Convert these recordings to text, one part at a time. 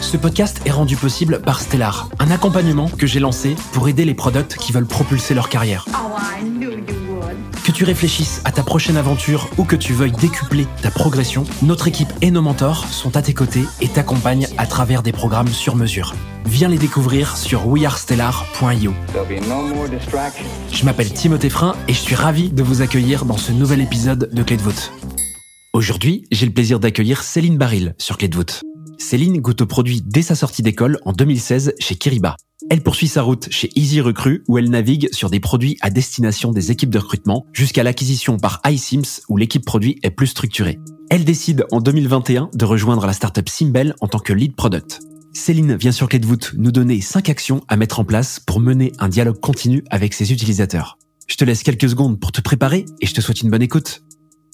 Ce podcast est rendu possible par Stellar, un accompagnement que j'ai lancé pour aider les products qui veulent propulser leur carrière. Que tu réfléchisses à ta prochaine aventure ou que tu veuilles décupler ta progression, notre équipe et nos mentors sont à tes côtés et t'accompagnent à travers des programmes sur mesure. Viens les découvrir sur wearestellar.io. Je m'appelle Timothée Frein et je suis ravi de vous accueillir dans ce nouvel épisode de Clé de voûte. Aujourd'hui, j'ai le plaisir d'accueillir Céline Baril sur Clé de voûte. Céline goûte au produit dès sa sortie d'école en 2016 chez Kiriba. Elle poursuit sa route chez Easy Recruit où elle navigue sur des produits à destination des équipes de recrutement jusqu'à l'acquisition par iSims où l'équipe produit est plus structurée. Elle décide en 2021 de rejoindre la startup Simbel en tant que lead product. Céline vient sur Clé de voûte nous donner 5 actions à mettre en place pour mener un dialogue continu avec ses utilisateurs. Je te laisse quelques secondes pour te préparer et je te souhaite une bonne écoute.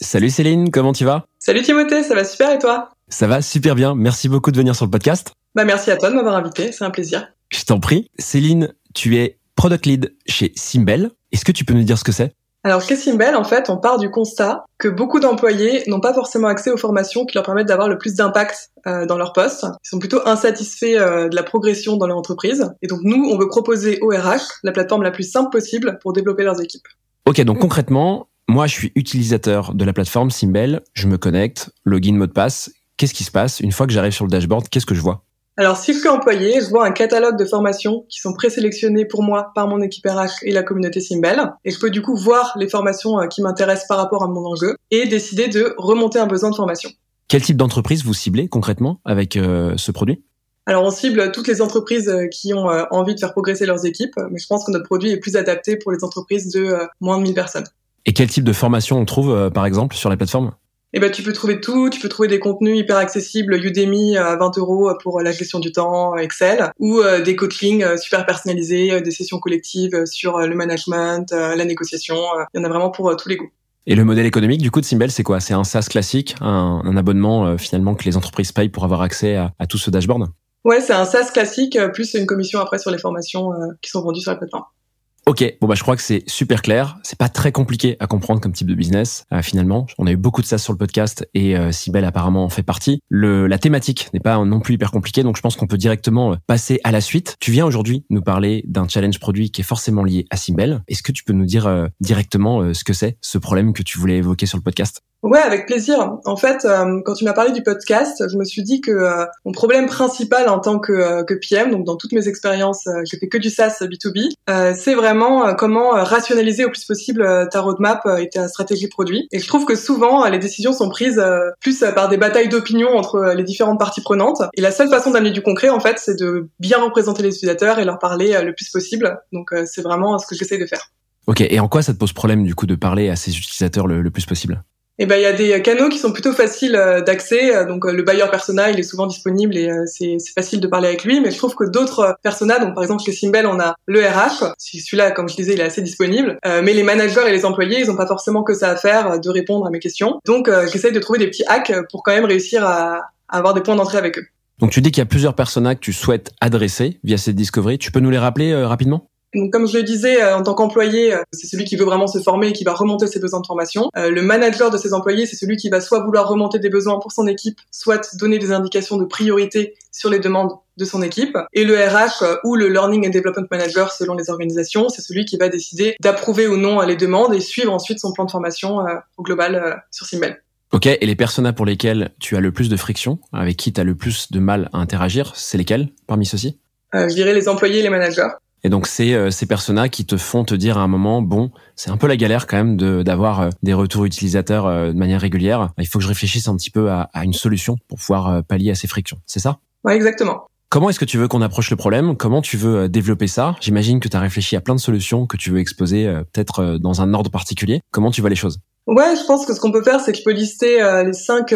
Salut Céline, comment tu vas? Salut Timothée, ça va super et toi? Ça va super bien, merci beaucoup de venir sur le podcast. Bah merci à toi de m'avoir invité, c'est un plaisir. Je t'en prie. Céline, tu es product lead chez Simbel. Est-ce que tu peux nous dire ce que c'est? Alors chez Simbel, en fait, on part du constat que beaucoup d'employés n'ont pas forcément accès aux formations qui leur permettent d'avoir le plus d'impact euh, dans leur poste. Ils sont plutôt insatisfaits euh, de la progression dans leur entreprise. Et donc nous, on veut proposer au RH la plateforme la plus simple possible pour développer leurs équipes. Ok, donc concrètement, moi, je suis utilisateur de la plateforme Simbel. Je me connecte, login, mot de passe. Qu'est-ce qui se passe une fois que j'arrive sur le dashboard Qu'est-ce que je vois? Alors, si je suis employé, je vois un catalogue de formations qui sont présélectionnées pour moi par mon équipe RH et la communauté Simbel. Et je peux du coup voir les formations euh, qui m'intéressent par rapport à mon enjeu et décider de remonter un besoin de formation. Quel type d'entreprise vous ciblez concrètement avec euh, ce produit? Alors on cible toutes les entreprises euh, qui ont envie de faire progresser leurs équipes, mais je pense que notre produit est plus adapté pour les entreprises de moins de 1000 personnes. Et quel type de formation on trouve par exemple sur la plateforme eh ben, tu peux trouver tout. Tu peux trouver des contenus hyper accessibles, Udemy à 20 euros pour la gestion du temps, Excel, ou euh, des coachings euh, super personnalisés, euh, des sessions collectives sur le management, la négociation. Il y en a vraiment pour tous les goûts. Et le modèle économique du coup de Simbel, c'est quoi? C'est un SaaS classique, un, abonnement finalement que les entreprises payent pour avoir accès à, à tout ce dashboard? Ouais, c'est un SaaS classique, plus une commission après sur les formations qui sont vendues sur la plateforme. Ok, bon bah je crois que c'est super clair. C'est pas très compliqué à comprendre comme type de business. Euh, finalement, on a eu beaucoup de ça sur le podcast et euh, apparemment en fait partie. La thématique n'est pas non plus hyper compliquée, donc je pense qu'on peut directement euh, passer à la suite. Tu viens aujourd'hui nous parler d'un challenge produit qui est forcément lié à Sibel. Est-ce que tu peux nous dire euh, directement ce que c'est, ce problème que tu voulais évoquer sur le podcast? Ouais, avec plaisir. En fait, euh, quand tu m'as parlé du podcast, je me suis dit que euh, mon problème principal en tant que, euh, PM, donc dans toutes mes expériences, j'ai fait que du SaaS B2B, c'est vraiment comment rationaliser au plus possible ta roadmap et ta stratégie produit. Et je trouve que souvent, les décisions sont prises plus par des batailles d'opinion entre les différentes parties prenantes. Et la seule façon d'amener du concret, en fait, c'est de bien représenter les utilisateurs et leur parler le plus possible. Donc, c'est vraiment ce que j'essaie de faire. Ok, et en quoi ça te pose problème du coup de parler à ces utilisateurs le plus possible? Eh ben il y a des canaux qui sont plutôt faciles euh, d'accès. Donc euh, le buyer persona, il est souvent disponible et euh, c'est facile de parler avec lui. Mais je trouve que d'autres personas, donc par exemple chez Simbel, on a le RH. Celui-là, comme je disais, il est assez disponible. mais les managers et les employés, ils n'ont pas forcément que ça à faire de répondre à mes questions. Donc j'essaye de trouver des petits hacks pour quand même réussir à, avoir des points d'entrée avec eux. Donc tu dis qu'il y a plusieurs personas que tu souhaites adresser via cette discovery. Tu peux nous les rappeler rapidement? Donc, comme je le disais, euh, en tant qu'employé, euh, c'est celui qui veut vraiment se former et qui va remonter ses besoins de formation. Euh, le manager de ses employés, c'est celui qui va soit vouloir remonter des besoins pour son équipe, soit donner des indications de priorité sur les demandes de son équipe. Et le RH ou le Learning and Development Manager, selon les organisations, c'est celui qui va décider d'approuver ou non les demandes et suivre ensuite son plan de formation au global sur Simbel. Ok, et les personas pour lesquels tu as le plus de friction, avec qui tu as le plus de mal à interagir, c'est lesquels parmi ceux-ci? Je dirais les employés et les managers. Et donc c'est euh, ces personas qui te font te dire à un moment bon c'est un peu la galère quand même de d'avoir euh, des retours utilisateurs euh, de manière régulière. Il faut que je réfléchisse un petit peu à, à une solution pour pouvoir pallier à ces frictions. C'est ça? Ouais exactement. Comment est-ce que tu veux qu'on approche le problème? Comment tu veux développer ça? J'imagine que tu as réfléchi à plein de solutions que tu veux exposer peut-être dans un ordre particulier. Comment tu vois les choses? Ouais, je pense que ce qu'on peut faire, c'est que je peux lister les cinq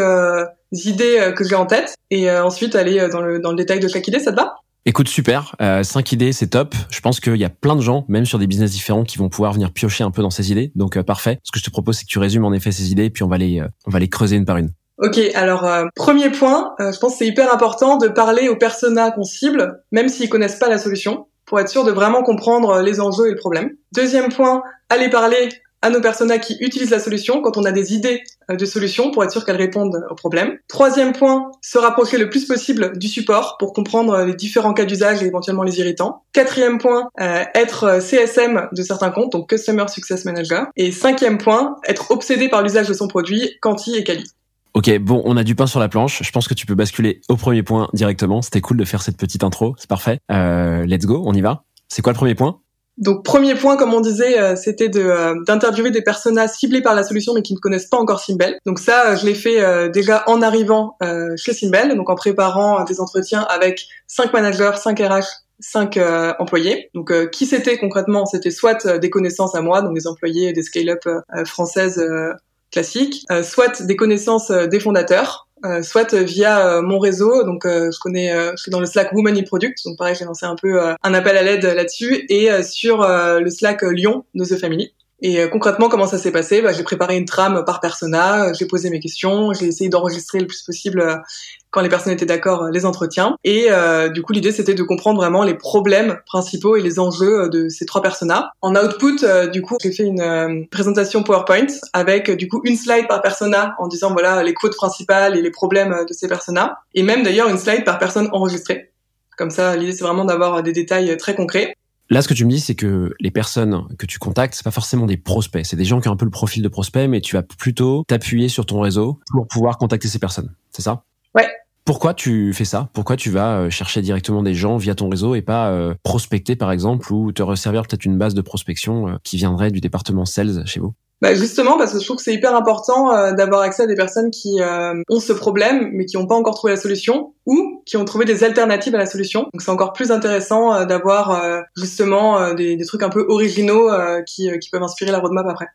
idées que j'ai en tête et ensuite aller dans le, dans le détail de chaque idée, ça te va? Écoute, super. Euh, cinq idées, c'est top. Je pense qu'il y a plein de gens, même sur des business différents, qui vont pouvoir venir piocher un peu dans ces idées. Donc, parfait. Ce que je te propose, c'est que tu résumes en effet ces idées, puis on va les, on va les creuser une par une. Ok, alors euh, premier point, euh, je pense que c'est hyper important de parler aux personas qu'on cible, même s'ils connaissent pas la solution, pour être sûr de vraiment comprendre les enjeux et le problème. Deuxième point, aller parler à nos personas qui utilisent la solution quand on a des idées euh, de solutions pour être sûr qu'elles répondent au problème. Troisième point, se rapprocher le plus possible du support pour comprendre les différents cas d'usage et éventuellement les irritants. Quatrième point, être CSM de certains comptes, donc Customer Success Manager. Et cinquième point, être obsédé par l'usage de son produit, quanti et quali. Ok, bon, on a du pain sur la planche. Je pense que tu peux basculer au premier point directement. C'était cool de faire cette petite intro, c'est parfait. Euh, let's go, on y va. C'est quoi le premier point? Donc premier point, comme on disait, euh, c'était de euh, d'interviewer des personas ciblés par la solution mais qui ne connaissent pas encore Simbel. Donc ça, je l'ai fait déjà en arrivant chez Simbel, donc en préparant des entretiens avec cinq managers, cinq RH, cinq employés. Donc qui c'était concrètement? C'était soit des connaissances à moi, donc des employés des scale-up françaises classique, euh, soit des connaissances euh, des fondateurs, euh, soit via mon réseau. Donc, je connais, je suis dans le Slack Women in Product. Donc, pareil, j'ai lancé un peu un appel à l'aide là-dessus. Et sur le Slack Lyon de The Family. Et concrètement, comment ça s'est passé? Bah, J'ai préparé une trame par persona, j'ai posé mes questions, j'ai essayé d'enregistrer le plus possible quand les personnes étaient d'accord, euh, les entretiens. Et euh, du coup, l'idée, c'était de comprendre vraiment les problèmes principaux et les enjeux euh, de ces trois personas. En output, du coup, j'ai fait une présentation PowerPoint avec du coup une slide par persona en disant voilà les quotes principales et les problèmes de ces personas. Et même d'ailleurs une slide par personne enregistrée. Comme ça, l'idée, c'est vraiment d'avoir des détails très concrets. Là, ce que tu me dis, c'est que les personnes que tu contactes, c'est pas forcément des prospects. C'est des gens qui ont un peu le profil de prospect, mais tu vas plutôt t'appuyer sur ton réseau pour pouvoir contacter ces personnes. C'est ça? Ouais. Pourquoi tu fais ça? Pourquoi tu vas euh, chercher directement des gens via ton réseau et pas euh, prospecter par exemple ou te resservir peut-être une base de prospection euh, qui viendrait du département sales chez vous? Bah justement parce que je trouve que c'est hyper important d'avoir accès à des personnes qui ont ce problème mais qui n'ont pas encore trouvé la solution ou qui ont trouvé des alternatives à la solution. Donc c'est encore plus intéressant d'avoir justement des, trucs un peu originaux qui, qui peuvent inspirer la roadmap après.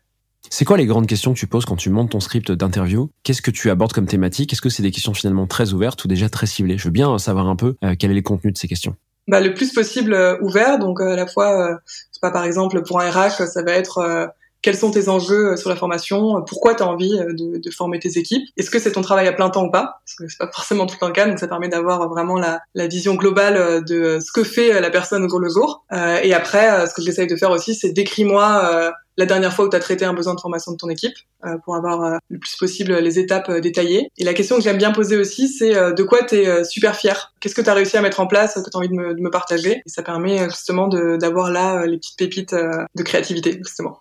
C'est quoi les grandes questions que tu poses quand tu montes ton script d'interview? Qu'est-ce que tu abordes comme thématique? Est-ce que c'est des questions finalement très ouvertes ou déjà très ciblées? Je veux bien savoir un peu euh, quel est le contenu de ces questions. Bah, le plus possible euh, ouvert. Donc euh, à la fois, pas par exemple pour un RH, ça va être quels sont tes enjeux sur la formation, pourquoi tu as envie de, former tes équipes, est-ce que c'est ton travail à plein temps ou pas, parce que c'est pas forcément tout le temps le cas, donc ça permet d'avoir vraiment la, la, vision globale de ce que fait la personne au jour le jour. et après, ce que j'essaye de faire aussi, c'est décris-moi la dernière fois où tu as traité un besoin de formation de ton équipe euh, pour avoir euh, le plus possible les étapes euh, détaillées. Et la question que j'aime bien poser aussi, c'est de quoi tu es super fier Qu'est-ce que tu as réussi à mettre en place, que tu as envie de me, de me, partager? Et ça permet justement d'avoir là les petites pépites de créativité, justement.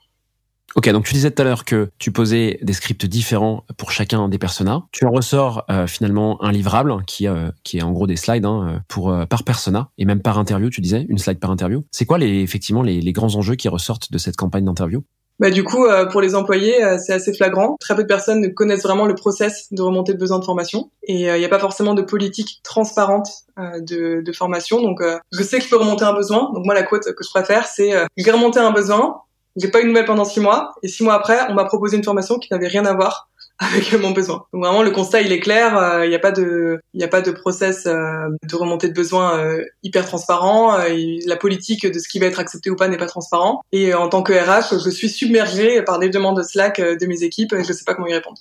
Ok, donc tu disais tout à l'heure que tu posais des scripts différents pour chacun des personas. Tu en ressors finalement un livrable qui, qui est en gros des slides hein, pour par persona et même par interview. Tu disais une slide par interview. C'est quoi les effectivement les, les grands enjeux qui ressortent de cette campagne d'interview? Bah, du coup, euh, pour les employés, euh, c'est assez flagrant. Très peu de personnes ne connaissent vraiment le process de remontée de besoin de formation. Et il euh, n'y a pas forcément de politique transparente de, de, formation. Donc, je sais que je peux remonter un besoin. Donc, moi, la quote que je préfère, c'est j'ai remonté un besoin, j'ai pas eu de nouvelles pendant six mois, et six mois après, on m'a proposé une formation qui n'avait rien à voir avec mon besoin. Donc vraiment le constat il est clair, euh, il n'y a pas de il a pas de process euh, de remontée de besoin euh, hyper transparent, la politique de ce qui va être accepté ou pas n'est pas transparent et en tant que RH, je suis submergée par des demandes de Slack de mes équipes et je sais pas comment y répondre.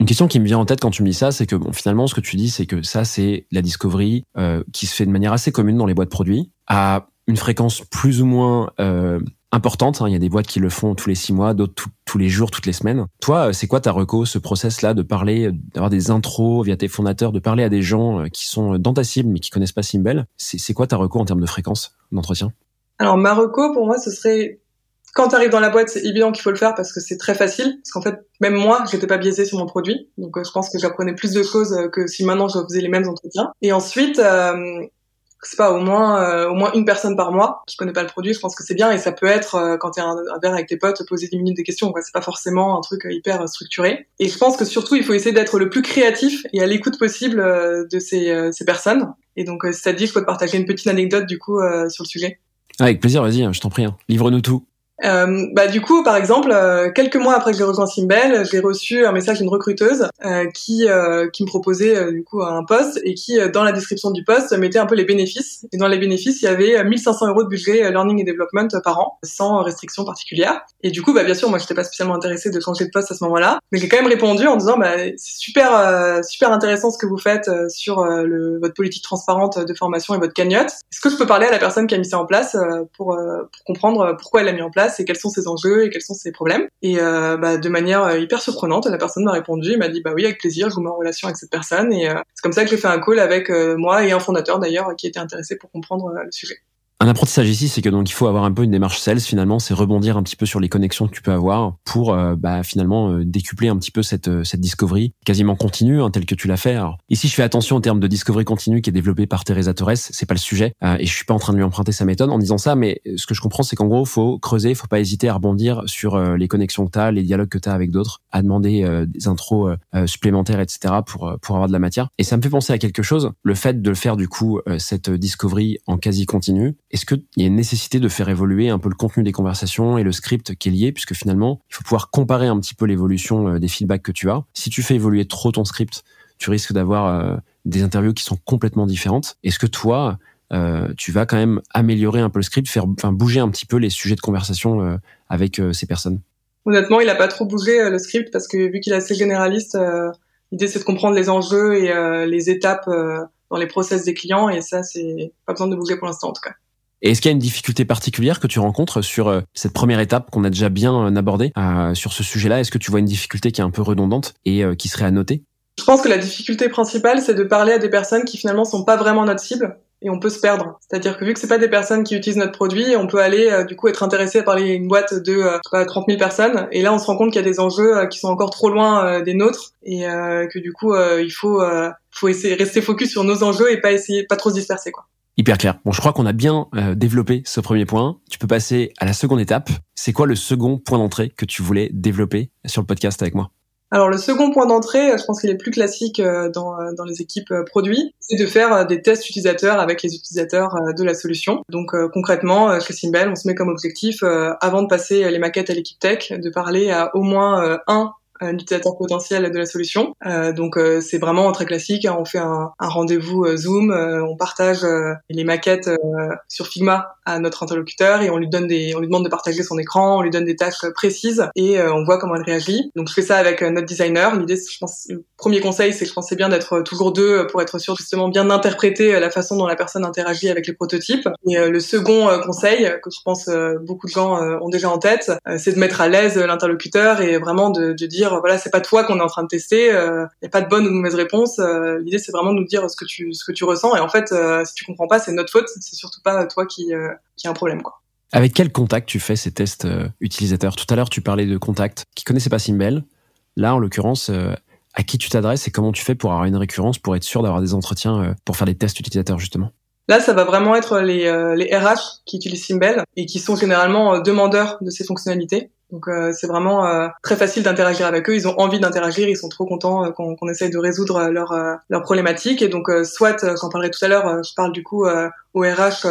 Une question qui me vient en tête quand tu me dis ça, c'est que bon, finalement, ce que tu dis, c'est que ça, c'est la discovery qui se fait de manière assez commune dans les boîtes produits, à une fréquence plus ou moins importante. Hein. Il y a des boîtes qui le font tous les six mois, d'autres tous les jours, toutes les semaines. Toi, euh, c'est quoi ta reco, ce process-là de parler, euh, d'avoir des intros via tes fondateurs, de parler à des gens euh, qui sont dans ta cible mais qui connaissent pas Simbel C'est quoi ta reco en termes de fréquence d'entretien? Alors ma reco, pour moi, ce serait quand tu arrives dans la boîte, c'est évident qu'il faut le faire parce que c'est très facile. Parce qu'en fait, même moi, j'étais pas biaisée sur mon produit, donc je pense que j'apprenais plus de choses que si maintenant je faisais les mêmes entretiens. Et ensuite, c'est pas au moins euh, au moins une personne par mois qui connaît pas le produit je pense que c'est bien et ça peut être euh, quand tu es un, un, verre avec tes potes poser 10 minutes de questions quoi. C'est pas forcément un truc euh, hyper structuré. Et je pense que surtout il faut essayer d'être le plus créatif et à l'écoute possible de ces, ces personnes. Et donc c'est à dire je peux te partager une petite anecdote du coup sur le sujet. Avec plaisir vas-y je t'en prie hein. livre-nous tout Euh, bah du coup, par exemple, euh, quelques mois après que j'ai rejoint Simbel, j'ai reçu un message d'une recruteuse euh, qui euh, qui me proposait du coup un poste et qui dans la description du poste mettait un peu les bénéfices. Et dans les bénéfices, il y avait 1500 euros de budget learning et development par an, sans restriction particulière. Et du coup, bah bien sûr, moi, j'étais pas spécialement intéressée de changer de poste à ce moment-là, mais j'ai quand même répondu en disant, bah c'est super super intéressant ce que vous faites sur le, votre politique transparente de formation et votre cagnotte. Est-ce que je peux parler à la personne qui a mis ça en place pour, pour comprendre pourquoi elle l'a mis en place et quels sont ses enjeux et quels sont ses problèmes. Et euh, bah, de manière euh, hyper surprenante, la personne m'a répondu, m'a dit bah oui avec plaisir, je vous mets en relation avec cette personne. Et euh, c'est comme ça que j'ai fait un call avec moi et un fondateur d'ailleurs qui était intéressé pour comprendre le sujet. Un apprentissage ici, c'est que donc il faut avoir un peu une démarche sales finalement, c'est rebondir un petit peu sur les connexions que tu peux avoir pour euh, bah, finalement euh, décupler un petit peu cette euh, cette discovery quasiment continue hein, telle que tu l'as fait. Ici, je fais attention en termes de discovery continue qui est développé par Teresa Torres, c'est pas le sujet et je suis pas en train de lui emprunter sa méthode en disant ça, mais ce que je comprends, c'est qu'en gros, faut creuser, faut pas hésiter à rebondir sur les connexions que tu as, les dialogues que tu as avec d'autres, à demander des intros supplémentaires, etc. pour pour avoir de la matière. Et ça me fait penser à quelque chose, le fait de faire du coup cette discovery en quasi continu est-ce qu'il y a une nécessité de faire évoluer un peu le contenu des conversations et le script qui est lié, puisque finalement, il faut pouvoir comparer un petit peu l'évolution euh, des feedbacks que tu as. Si tu fais évoluer trop ton script, tu risques d'avoir euh, des interviews qui sont complètement différentes. Est-ce que toi, euh, tu vas quand même améliorer un peu le script, faire, bouger un petit peu les sujets de conversation avec ces personnes? Honnêtement, il a pas trop bougé le script parce que vu qu'il est assez généraliste, l'idée c'est de comprendre les enjeux et les étapes dans les process des clients et ça c'est pas besoin de bouger pour l'instant en tout cas. Et est-ce qu'il y a une difficulté particulière que tu rencontres sur euh, cette première étape qu'on a déjà bien euh, abordée euh, sur ce sujet-là? Est-ce que tu vois une difficulté qui est un peu redondante et qui serait à noter? Je pense que la difficulté principale, c'est de parler à des personnes qui finalement sont pas vraiment notre cible et on peut se perdre. C'est-à-dire que vu que c'est pas des personnes qui utilisent notre produit, on peut aller du coup être intéressé à parler à une boîte de euh, 30 000 personnes et là on se rend compte qu'il y a des enjeux qui sont encore trop loin des nôtres et que du coup il faut faut essayer rester focus sur nos enjeux et pas essayer pas trop se disperser quoi. Hyper clair. Bon, je crois qu'on a bien euh, développé ce premier point. Tu peux passer à la seconde étape. C'est quoi le second point d'entrée que tu voulais développer sur le podcast avec moi? Alors le second point d'entrée, je pense qu'il est plus classique euh, dans, euh, dans les équipes produits, c'est de faire des tests utilisateurs avec les utilisateurs de la solution. Donc concrètement, chez Simbel, on se met comme objectif, avant de passer les maquettes à l'équipe tech, de parler à au moins un un utilisateur potentiel de la solution. Euh, donc euh, c'est vraiment très classique. Hein. On fait un, un rendez-vous euh, Zoom, euh, on partage les maquettes sur Figma à notre interlocuteur et on lui donne des, on lui demande de partager son écran, on lui donne des tâches précises et on voit comment elle réagit. Donc je fais ça avec notre designer. L'idée, je pense, le premier conseil, c'est je pensais bien d'être toujours deux pour être sûr justement bien d'interpréter la façon dont la personne interagit avec les prototypes. Et le second conseil que je pense beaucoup de gens ont déjà en tête, c'est de mettre à l'aise l'interlocuteur et vraiment de, dire voilà, c'est pas toi qu'on est en train de tester, il euh, n'y a pas de bonne ou de mauvaise réponse. Euh, l'idée c'est vraiment de nous dire ce que tu ce que tu ressens et en fait euh, si tu comprends pas, c'est notre faute, c'est surtout pas toi qui qui a un problème quoi. Avec quel contact tu fais ces tests utilisateurs? Tout à l'heure, tu parlais de contact qui connaissait pas Simbel. Là, en l'occurrence, à qui tu t'adresses et comment tu fais pour avoir une récurrence, pour être sûr d'avoir des entretiens pour faire des tests utilisateurs justement? Là, ça va vraiment être les, les RH qui utilisent Simbel et qui sont généralement demandeurs de ces fonctionnalités. Donc euh, c'est vraiment euh, très facile d'interagir avec eux. Ils ont envie d'interagir, ils sont trop contents euh, qu'on qu'on essaye de résoudre leurs leur problématiques. Et donc soit, j'en parlerai tout à l'heure, je parle du coup au RH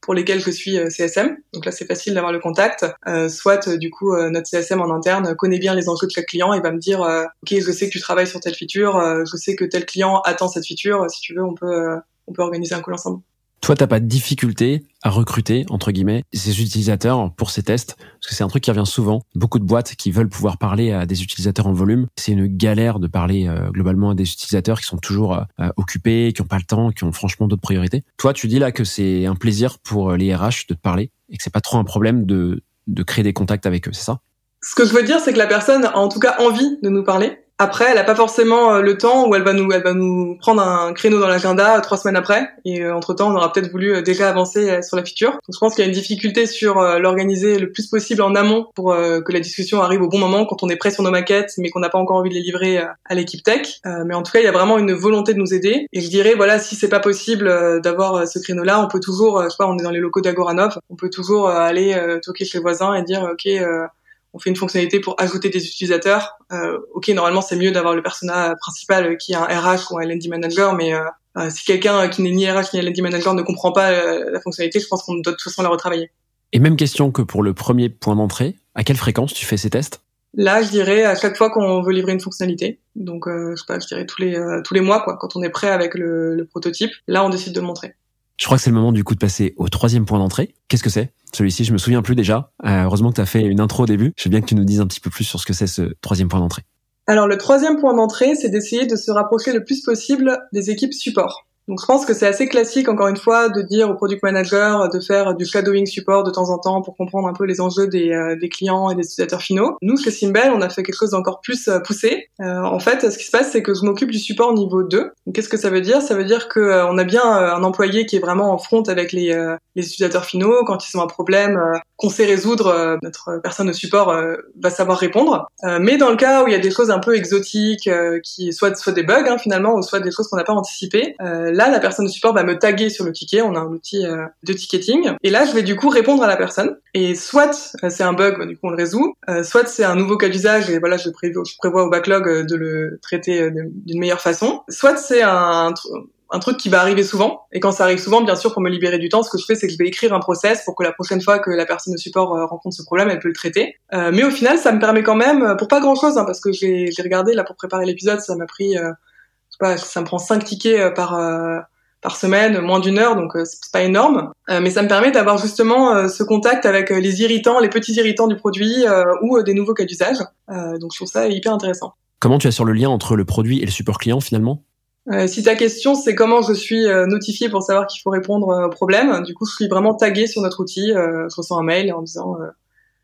pour lesquels je suis CSM. Donc là c'est facile d'avoir le contact. soit du coup notre CSM en interne connaît bien les enjeux de chaque client et va me dire ok je sais que tu travailles sur telle feature, je sais que tel client attend cette feature. Si tu veux on peut on peut organiser un call ensemble. Toi, t'as pas de difficulté à recruter, entre guillemets, ces utilisateurs pour ces tests, parce que c'est un truc qui revient souvent. Beaucoup de boîtes qui veulent pouvoir parler à des utilisateurs en volume, c'est une galère de parler euh, globalement à des utilisateurs qui sont toujours euh, euh, occupés, qui ont pas le temps, qui ont franchement d'autres priorités. Toi, tu dis là que c'est un plaisir pour les RH de te parler et que c'est pas trop un problème de, de créer des contacts avec eux, c'est ça? Ce que je veux dire, c'est que la personne a en tout cas envie de nous parler après, elle a pas forcément euh, le temps où elle va nous, elle va nous prendre un créneau dans l'agenda euh, trois semaines après. Et euh, entre temps, on aura peut-être voulu déjà avancer sur la feature. Donc, je pense qu'il y a une difficulté sur l'organiser le plus possible en amont pour que la discussion arrive au bon moment quand on est prêt sur nos maquettes, mais qu'on n'a pas encore envie de les livrer à l'équipe tech. mais en tout cas, il y a vraiment une volonté de nous aider. Et je dirais, voilà, si c'est pas possible d'avoir ce créneau-là, on peut toujours, je sais on est dans les locaux d'Agoranov, on peut toujours aller toquer chez les voisins et dire, ok on fait une fonctionnalité pour ajouter des utilisateurs. Euh, ok, normalement c'est mieux d'avoir le persona principal qui est un RH ou un L&D manager, mais euh, euh, si quelqu'un qui n'est ni RH ni L&D manager ne comprend pas la fonctionnalité, je pense qu'on doit de toute façon la retravailler. Et même question que pour le premier point d'entrée, à quelle fréquence tu fais ces tests? Là, je dirais à chaque fois qu'on veut livrer une fonctionnalité. Donc, euh, je sais pas, je dirais tous les euh, tous les mois, quoi. Quand on est prêt avec le, le, prototype, là, on décide de le montrer. Je crois que c'est le moment du coup de passer au troisième point d'entrée. Qu'est-ce que c'est? Celui-ci, je me souviens plus déjà. Euh, heureusement que tu fait une intro au début. Je veux bien que tu nous dises un petit peu plus sur ce que c'est ce troisième point d'entrée. Alors, le troisième point d'entrée, c'est d'essayer de se rapprocher le plus possible des équipes support. Donc je pense que c'est assez classique, encore une fois, de dire au product manager de faire du shadowing support de temps en temps pour comprendre un peu les enjeux des, euh, des clients et des utilisateurs finaux. Nous, chez Simbel, on a fait quelque chose d'encore plus euh, poussé. Euh, en fait, ce qui se passe, c'est que je m'occupe du support niveau 2. Qu'est-ce que ça veut dire? Ça veut dire que on a bien un employé qui est vraiment en front avec les, les utilisateurs finaux. Quand ils ont un problème qu'on sait résoudre, notre personne de support va savoir répondre. mais dans le cas où il y a des choses un peu exotiques, qui soit, soit des bugs hein, finalement, ou soit des choses qu'on n'a pas anticipées, là, la personne de support va me taguer sur le ticket. On a un outil euh, de ticketing. Et là, je vais du coup répondre à la personne. Et soit euh, c'est un bug, bah, du coup on le résout. Euh, soit c'est un nouveau cas d'usage et voilà, je, prévois, au backlog de le traiter d'une meilleure façon. Soit c'est un, un truc qui va arriver souvent. Et quand ça arrive souvent, bien sûr, pour me libérer du temps, ce que je fais, c'est que je vais écrire un process pour que la prochaine fois que la personne de support rencontre ce problème, elle peut le traiter. mais au final, ça me permet quand même, pour pas grand-chose, hein, parce que j'ai regardé là pour préparer l'épisode, ça m'a pris pas, ça me prend cinq tickets par par semaine, moins d'une heure, donc euh, c'est pas énorme. Euh, mais ça me permet d'avoir justement euh, ce contact avec les irritants, les petits irritants du produit ou des nouveaux cas d'usage. donc je trouve ça hyper intéressant. Comment tu as sur le lien entre le produit et le support client finalement? Si ta question c'est comment je suis notifié pour savoir qu'il faut répondre au problème, du coup je suis vraiment tagué sur notre outil. je reçois un mail en disant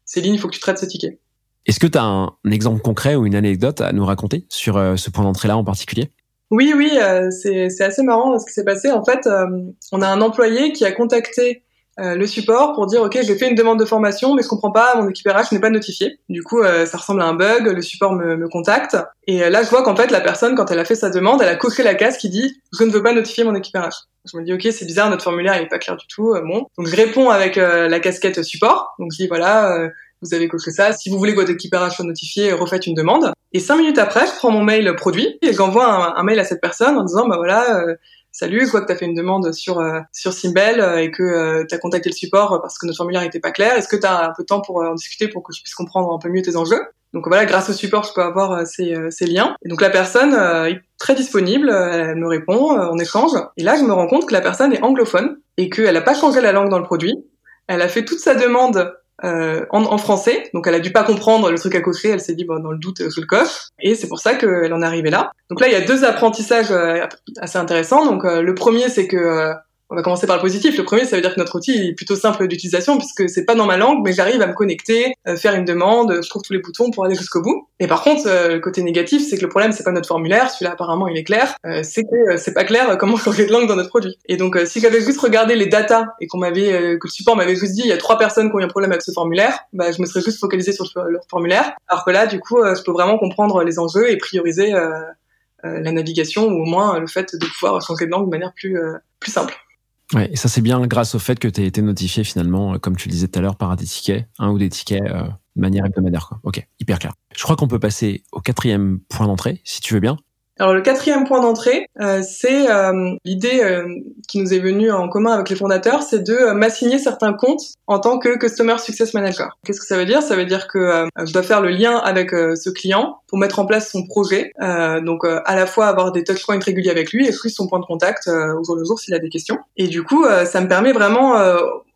Céline, il faut que tu traites ce ticket. Est-ce que tu as un, exemple concret ou une anecdote à nous raconter sur ce point d'entrée-là en particulier? Oui, oui, euh, c'est assez marrant ce qui s'est passé. En fait, euh, on a un employé qui a contacté euh, le support pour dire ok j'ai fait une demande de formation mais je comprends pas mon équipe n'est pas notifié. Du coup ça ressemble à un bug le support me, me contacte. Et là je vois qu'en fait la personne quand elle a fait sa demande elle a coché la case qui dit je ne veux pas notifier mon équipe je me dis ok c'est bizarre notre formulaire il est pas clair du tout bon. Donc je réponds avec la casquette support. Donc je dis voilà vous avez coché ça. Si vous voulez que votre équipage soit notifié, refaites une demande. Et cinq minutes après, je prends mon mail produit et j'envoie un, mail à cette personne en disant, bah voilà, euh, salut, vois que tu as fait une demande sur euh, sur Simbel euh, et que tu as contacté le support parce que notre formulaire n'était pas clair. Est-ce que tu as un peu de temps pour en discuter pour que je puisse comprendre un peu mieux tes enjeux? Donc voilà, grâce au support, je peux avoir ces, ces liens. Et donc la personne est très disponible, elle me répond, on échange. Et là, je me rends compte que la personne est anglophone et qu'elle n'a pas changé la langue dans le produit. Elle a fait toute sa demande euh, en, en, français. Donc elle a dû pas comprendre le truc à cocher. Elle s'est dit bon dans le doute je le coche. Et c'est pour ça qu'elle en est arrivée là. Donc là il y a deux apprentissages euh, assez intéressants. Donc euh, le premier c'est que on va commencer par le positif. Le premier, ça veut dire que notre outil est plutôt simple d'utilisation puisque c'est pas dans ma langue, mais j'arrive à me connecter, euh, faire une demande, je trouve tous les boutons pour aller jusqu'au bout. Et par contre, euh, le côté négatif, c'est que le problème, c'est pas notre formulaire. Celui-là, apparemment, il est clair. Euh, c'est que c'est pas clair comment changer de langue dans notre produit. Et donc, si j'avais juste regardé les datas et qu'on m'avait, que le support m'avait juste dit, il y a trois personnes qui ont eu un problème avec ce formulaire, bah, je me serais juste focalisé sur leur formulaire. Alors que là, du coup, je peux vraiment comprendre les enjeux et prioriser la navigation ou au moins le fait de pouvoir changer de langue de manière plus plus simple. Ouais, et ça c'est bien grâce au fait que tu été notifié finalement, euh, comme tu le disais tout à l'heure, par des tickets, un ou des tickets euh, de manière hebdomadaire. Quoi. Ok, hyper clair. Je crois qu'on peut passer au quatrième point d'entrée, si tu veux bien. Alors le quatrième point d'entrée, euh, c'est euh, l'idée euh, qui nous est venue en commun avec les fondateurs, c'est de m'assigner certains comptes en tant que Customer Success Manager. Qu'est-ce que ça veut dire? Ça veut dire que je dois faire le lien avec ce client pour mettre en place son projet, donc à la fois avoir des touchpoints réguliers avec lui et plus son point de contact au jour le jour s'il a des questions. Et du coup, ça me permet vraiment,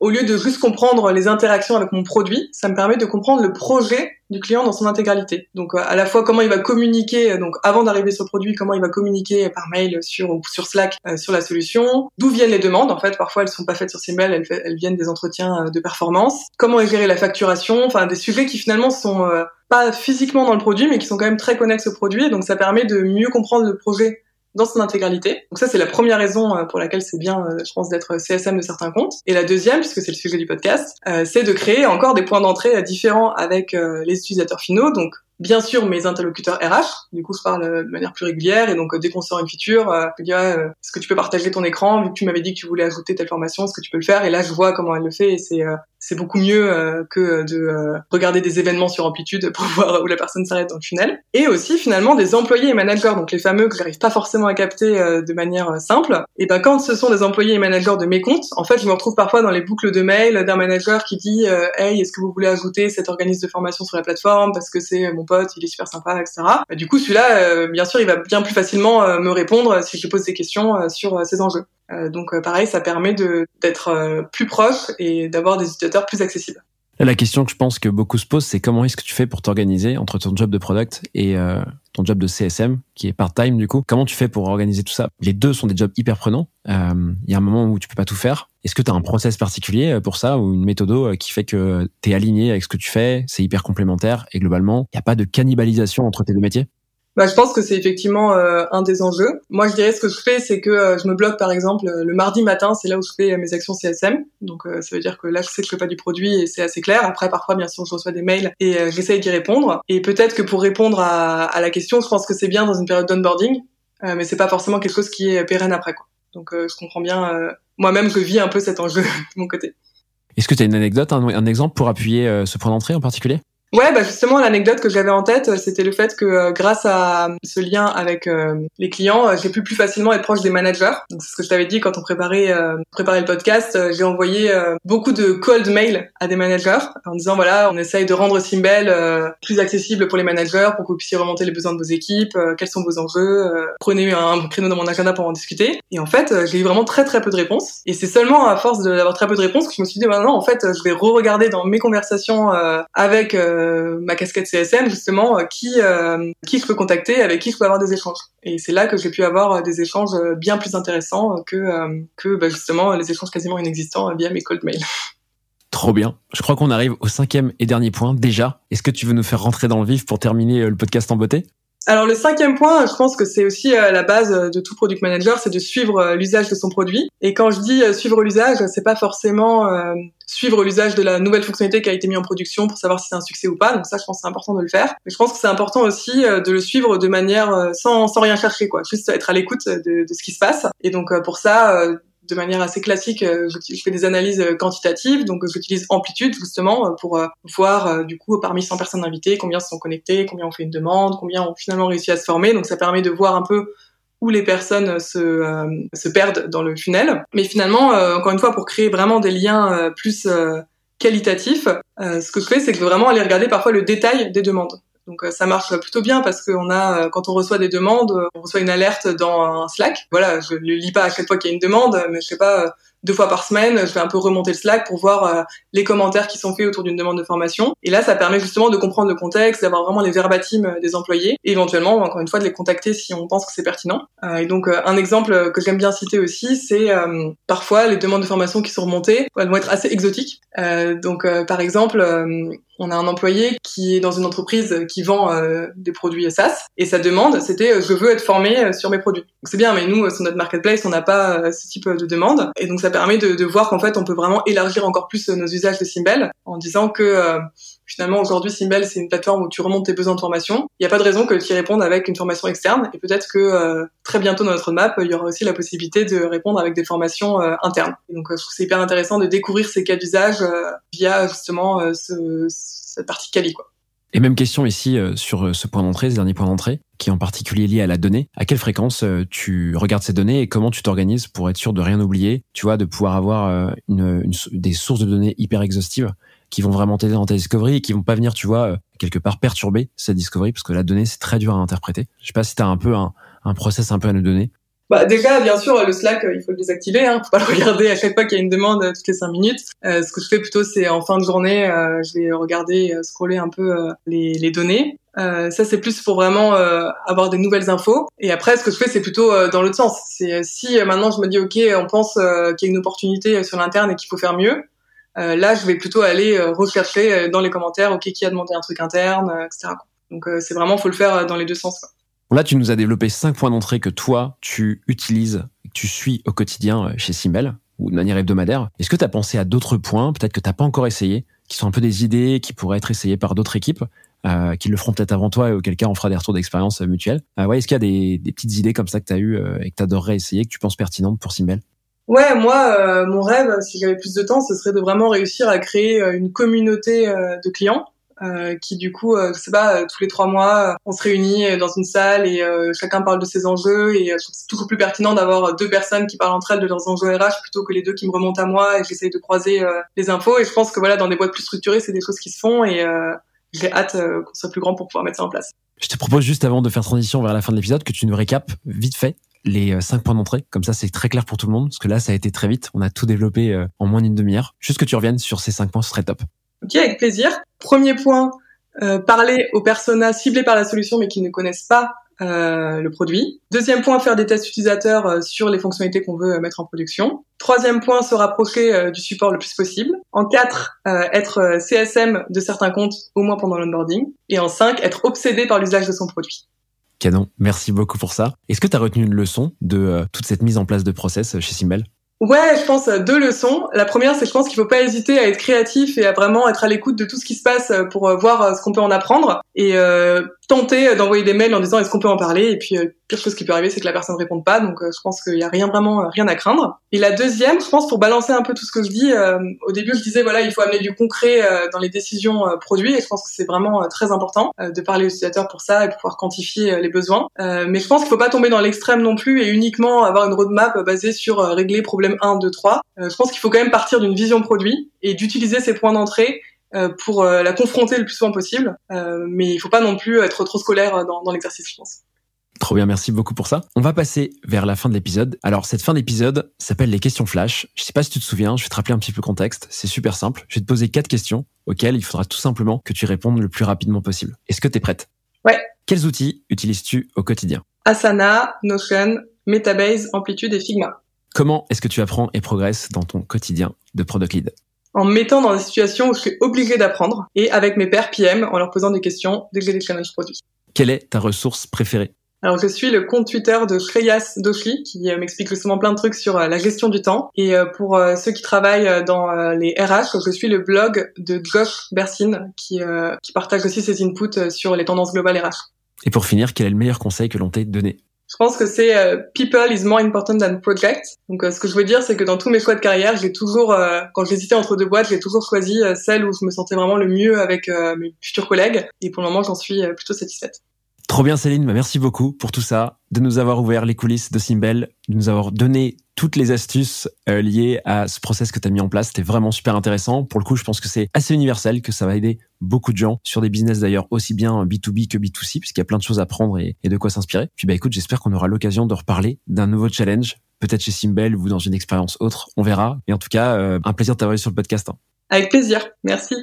au lieu de juste comprendre les interactions avec mon produit, ça me permet de comprendre le projet du client dans son intégralité. Donc à la fois comment il va communiquer, donc avant d'arriver sur le produit, comment il va communiquer par mail sur sur Slack euh, sur la solution, d'où viennent les demandes. En fait, parfois elles sont pas faites sur Simbel, elles, elles viennent des entretiens euh, de performance. Comment gérée la facturation, enfin des sujets qui finalement sont euh, pas physiquement dans le produit, mais qui sont quand même très connexes au produit. Donc ça permet de mieux comprendre le projet dans son intégralité. Donc ça, c'est la première raison euh, pour laquelle c'est bien, euh, je pense, d'être CSM de certains comptes. Et la deuxième, puisque c'est le sujet du podcast, euh, c'est de créer encore des points d'entrée différents avec les utilisateurs finaux. Donc bien sûr mes interlocuteurs RH. Du coup, je parle de manière plus régulière et donc dès qu'on sort une feature, je est-ce que tu peux partager ton écran? Vu que tu m'avais dit que tu voulais ajouter telle formation, est-ce que tu peux le faire? Et là, je vois comment elle le fait et c'est c'est beaucoup mieux que de regarder des événements sur amplitude pour voir où la personne s'arrête dans le tunnel. Et aussi finalement des employés et managers, donc les fameux que j'arrive pas forcément à capter de manière simple. Et ben quand ce sont des employés et managers de mes comptes, en fait je me retrouve parfois dans les boucles de mail d'un manager qui dit hey est-ce que vous voulez ajouter cet organisme de formation sur la plateforme parce que c'est mon pote, il est super sympa, etc. Bah, du coup celui-là, bien sûr, il va bien plus facilement me répondre si je pose des questions sur ces enjeux. Donc pareil, ça permet d'être plus proche et d'avoir des utilisateurs plus accessibles. La question que je pense que beaucoup se posent, c'est comment est-ce que tu fais pour t'organiser entre ton job de product et euh, ton job de CSM, qui est part-time du coup? Comment tu fais pour organiser tout ça? Les deux sont des jobs hyper prenants. Euh, il y a un moment où tu peux pas tout faire. Est-ce que tu as un process particulier euh, pour ça ou une méthode qui fait que tu es aligné avec ce que tu fais, c'est hyper complémentaire et globalement, il n'y a pas de cannibalisation entre tes deux métiers? Bah, je pense que c'est effectivement euh, un des enjeux. Moi, je dirais ce que je fais, c'est que euh, je me bloque, par exemple, le mardi matin, c'est là où je fais mes actions CSM. Donc, euh, ça veut dire que là, je sais que je fais pas du produit et c'est assez clair. Après, parfois, bien sûr, je reçois des mails et j'essaye d'y répondre. Et peut-être que pour répondre à, à, la question, je pense que c'est bien dans une période d'onboarding, mais c'est pas forcément quelque chose qui est pérenne après. Quoi. Donc, je comprends bien moi-même que vis un peu cet enjeu de mon côté. Est-ce que tu as une anecdote, un, un exemple pour appuyer ce point d'entrée en particulier? Ouais, bah justement, l'anecdote que j'avais en tête, c'était le fait que euh, grâce à ce lien avec euh, les clients, euh, j'ai pu plus facilement être proche des managers. C'est ce que je t'avais dit quand on préparait préparait le podcast. j'ai envoyé beaucoup de cold mails à des managers en disant voilà, on essaye de rendre Simbel plus accessible pour les managers pour que vous puissiez remonter les besoins de vos équipes, quels sont vos enjeux, prenez un créneau dans mon agenda pour en discuter. Et en fait, j'ai eu vraiment très très peu de réponses. Et c'est seulement à force d'avoir très peu de réponses que je me suis dit bah non, en fait, je vais re-regarder dans mes conversations avec euh, ma casquette CSM justement euh, qui euh, qui je peux contacter, avec qui je peux avoir des échanges. Et c'est là que j'ai pu avoir des échanges bien plus intéressants que que bah, justement les échanges quasiment inexistants via mes cold mails. Trop bien. Je crois qu'on arrive au cinquième et dernier point déjà. Est-ce que tu veux nous faire rentrer dans le vif pour terminer le podcast en beauté? Alors le cinquième point, je pense que c'est aussi la base de tout product manager, c'est de suivre l'usage de son produit. Et quand je dis suivre l'usage, c'est pas forcément suivre l'usage de la nouvelle fonctionnalité qui a été mise en production pour savoir si c'est un succès ou pas. Donc ça, je pense que c'est important de le faire. Mais je pense que c'est important aussi euh, de le suivre de manière euh, sans, sans rien chercher, quoi. Juste être à l'écoute de, ce qui se passe. Et donc euh, pour ça, de manière assez classique, je fais des analyses quantitatives. Donc j'utilise Amplitude justement pour voir du coup parmi 100 personnes invitées combien se sont connectées, combien ont fait une demande, combien ont finalement réussi à se former. Donc ça permet de voir un peu où les personnes se, euh, perdent dans le funnel. Mais finalement, euh, encore une fois, pour créer vraiment des liens euh, plus qualitatifs, ce que je fais, c'est que je veux vraiment aller regarder parfois le détail des demandes. Donc ça marche plutôt bien parce qu'on a, quand on reçoit des demandes, on reçoit une alerte dans un Slack. Voilà, je le lis pas à chaque fois qu'il y a une demande, mais je sais pas, deux fois par semaine, je vais un peu remonter le Slack pour voir euh, les commentaires qui sont faits autour d'une demande de formation. Et là, ça permet justement de comprendre le contexte, d'avoir vraiment les verbatims euh, des employés et éventuellement, encore une fois, de les contacter si on pense que c'est pertinent. Euh, et donc, un exemple que j'aime bien citer aussi, c'est parfois les demandes de formation qui sont remontées, elles vont être assez exotiques. donc, par exemple, on a un employé qui est dans une entreprise qui vend des produits SaaS et sa demande c'était je veux être formé sur mes produits. C'est bien, mais nous sur notre marketplace on n'a pas ce type de demande et donc ça permet de, voir qu'en fait, on peut vraiment élargir encore plus nos usages de Simbel en disant que euh, finalement aujourd'hui Simbel c'est une plateforme où tu remontes tes besoins de formation. Il n'y a pas de raison que tu y répondes avec une formation externe et peut-être que euh, très bientôt dans notre map il y aura aussi la possibilité de répondre avec des formations euh, internes. donc je trouve c'est hyper intéressant de découvrir ces cas d'usage via justement ce, cette partie quoi. Et même question ici euh, sur euh, ce point d'entrée, ce dernier point d'entrée, qui est en particulier lié à la donnée. À quelle fréquence euh, tu regardes ces données et comment tu t'organises pour être sûr de rien oublier, tu vois, de pouvoir avoir des sources de données hyper exhaustives qui vont vraiment t'aider dans ta discovery et qui vont pas venir, tu vois, quelque part perturber cette discovery parce que la donnée c'est très dur à interpréter. Je sais pas si tu as un peu un, process un peu à nous donner. Bah déjà, bien sûr, le Slack, il faut le désactiver. Hein. Faut pas le regarder à chaque fois qu'il y a une demande euh, toutes les cinq minutes. Euh, ce que je fais plutôt, c'est en fin de journée, euh, je vais regarder, euh, scroller un peu euh, les, les, données. ça, c'est plus pour vraiment avoir des nouvelles infos. Et après, ce que je fais, c'est plutôt dans l'autre sens. C'est si maintenant je me dis, ok, on pense qu'il y a une opportunité sur l'interne et qu'il faut faire mieux. Là, je vais plutôt aller rechercher dans les commentaires, ok, qui a demandé un truc interne, etc. Donc, c'est vraiment, faut le faire dans les deux sens. Là, tu nous as développé cinq points d'entrée que toi, tu utilises, que tu suis au quotidien euh, chez Simbel ou de manière hebdomadaire. Est-ce que tu as pensé à d'autres points, peut-être que tu n'as pas encore essayé, qui sont un peu des idées qui pourraient être essayées par d'autres équipes, euh, qui le feront peut-être avant toi et auquel cas on fera des retours d'expérience euh, mutuels. Euh, ouais, Est-ce qu'il y a des, petites idées comme ça que tu as eues euh, et que tu adorerais essayer, que tu penses pertinentes pour Simbel Ouais, moi, mon rêve, si j'avais plus de temps, ce serait de vraiment réussir à créer une communauté de clients euh, qui du coup, euh, je sais pas, euh, tous les trois mois, on se réunit dans une salle et chacun parle de ses enjeux et c'est toujours plus pertinent d'avoir deux personnes qui parlent entre elles de leurs enjeux RH plutôt que les deux qui me remontent à moi et j'essaye de croiser les infos et je pense que voilà, dans des boîtes plus structurées, c'est des choses qui se font et j'ai hâte qu'on soit plus grand pour pouvoir mettre ça en place. Je te propose juste avant de faire transition vers la fin de l'épisode que tu nous récapes vite fait les cinq points d'entrée. Comme ça, c'est très clair pour tout le monde parce que là, ça a été très vite. On a tout développé en moins d'une demi-heure. Juste que tu reviennes sur ces cinq points, ce serait top. Ok, avec plaisir. Premier point, euh, parler aux personas ciblés par la solution mais qui ne connaissent pas euh, le produit. Deuxième point, faire des tests utilisateurs euh, sur les fonctionnalités qu'on veut mettre en production. Troisième point, se rapprocher du support le plus possible. En quatre, être CSM de certains comptes, au moins pendant l'onboarding. Et en cinq, être obsédé par l'usage de son produit. Canon, merci beaucoup pour ça. Est-ce que tu as retenu une leçon de toute cette mise en place de process chez Simbel Ouais, je pense deux leçons. La première, c'est je pense qu'il faut pas hésiter à être créatif et à vraiment être à l'écoute de tout ce qui se passe pour voir ce qu'on peut en apprendre. Et tenter d'envoyer des mails en disant est-ce qu'on peut en parler? Et puis euh, pire chose qui peut arriver c'est que la personne ne réponde pas. Donc euh, je pense qu'il y a rien vraiment euh, rien à craindre. Et la deuxième je pense pour balancer un peu tout ce que je dis euh, au début je disais voilà il faut amener du concret dans les décisions produits. Et je pense que c'est vraiment très important de parler aux utilisateurs pour ça et pouvoir quantifier les besoins. Mais je pense qu'il faut pas tomber dans l'extrême non plus et uniquement avoir une roadmap basée sur régler problème 1 2 3 je pense qu'il faut quand même partir d'une vision produit et d'utiliser ces points d'entrée euh, pour euh, la confronter le plus souvent possible. Euh, mais il faut pas non plus être trop scolaire dans, dans l'exercice, je pense. Trop bien, merci beaucoup pour ça. On va passer vers la fin de l'épisode. Alors, cette fin d'épisode s'appelle les questions flash. Je sais pas si tu te souviens, je vais te rappeler un petit peu le contexte. C'est super simple. Je vais te poser quatre questions auxquelles il faudra tout simplement que tu répondes le plus rapidement possible. Est-ce que tu es prête? Ouais. Quels outils utilises-tu au quotidien? Asana, Notion, Metabase, Amplitude et Figma. Comment est-ce que tu apprends et progresses dans ton quotidien de product lead? En me mettant dans des situations où je suis obligée d'apprendre et avec mes pairs PM en leur posant des questions dès que j'ai des challenges produits. Quelle est ta ressource préférée? Alors je suis le compte Twitter de Shreyas Doshi qui euh, m'explique justement plein de trucs sur euh, la gestion du temps et euh, pour ceux qui travaillent dans les RH, je suis le blog de Josh Bersin qui, qui partage aussi ses inputs sur les tendances globales RH. Et pour finir, quel est le meilleur conseil que l'on t'ait donné? Je pense que c'est euh, people is more important than project. Donc euh, ce que je veux dire, c'est que dans tous mes choix de carrière, j'ai toujours, euh, quand j'hésitais entre deux boîtes, j'ai toujours choisi celle où je me sentais vraiment le mieux avec mes futurs collègues. Et pour le moment, j'en suis plutôt satisfaite. Trop bien Céline, bah, merci beaucoup pour tout ça, de nous avoir ouvert les coulisses de Simbel, de nous avoir donné toutes les astuces euh, liées à ce process que tu as mis en place. C'était vraiment super intéressant. Pour le coup, je pense que c'est assez universel, que ça va aider beaucoup de gens sur des business d'ailleurs aussi bien B2B que B2C, puisqu'il y a plein de choses à prendre et, de quoi s'inspirer. Puis bah écoute, j'espère qu'on aura l'occasion de reparler d'un nouveau challenge, peut-être chez Simbel ou dans une expérience autre, on verra. Et en tout cas, euh, un plaisir de t'avoir sur le podcast. Hein. Avec plaisir, merci.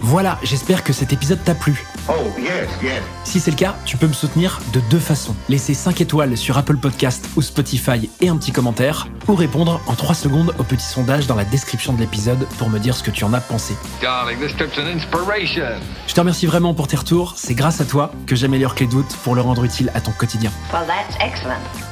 Voilà, j'espère que cet épisode t'a plu. Oh, yes, yes. Si c'est le cas, tu peux me soutenir de deux façons. Laisser 5 étoiles sur Apple Podcast ou Spotify et un petit commentaire, ou répondre en 3 secondes au petit sondage dans la description de l'épisode pour me dire ce que tu en as pensé. Darling, this trip's an inspiration. Je te remercie vraiment pour tes retours, c'est grâce à toi que j'améliore Clé Doute pour le rendre utile à ton quotidien. Well, that's excellent.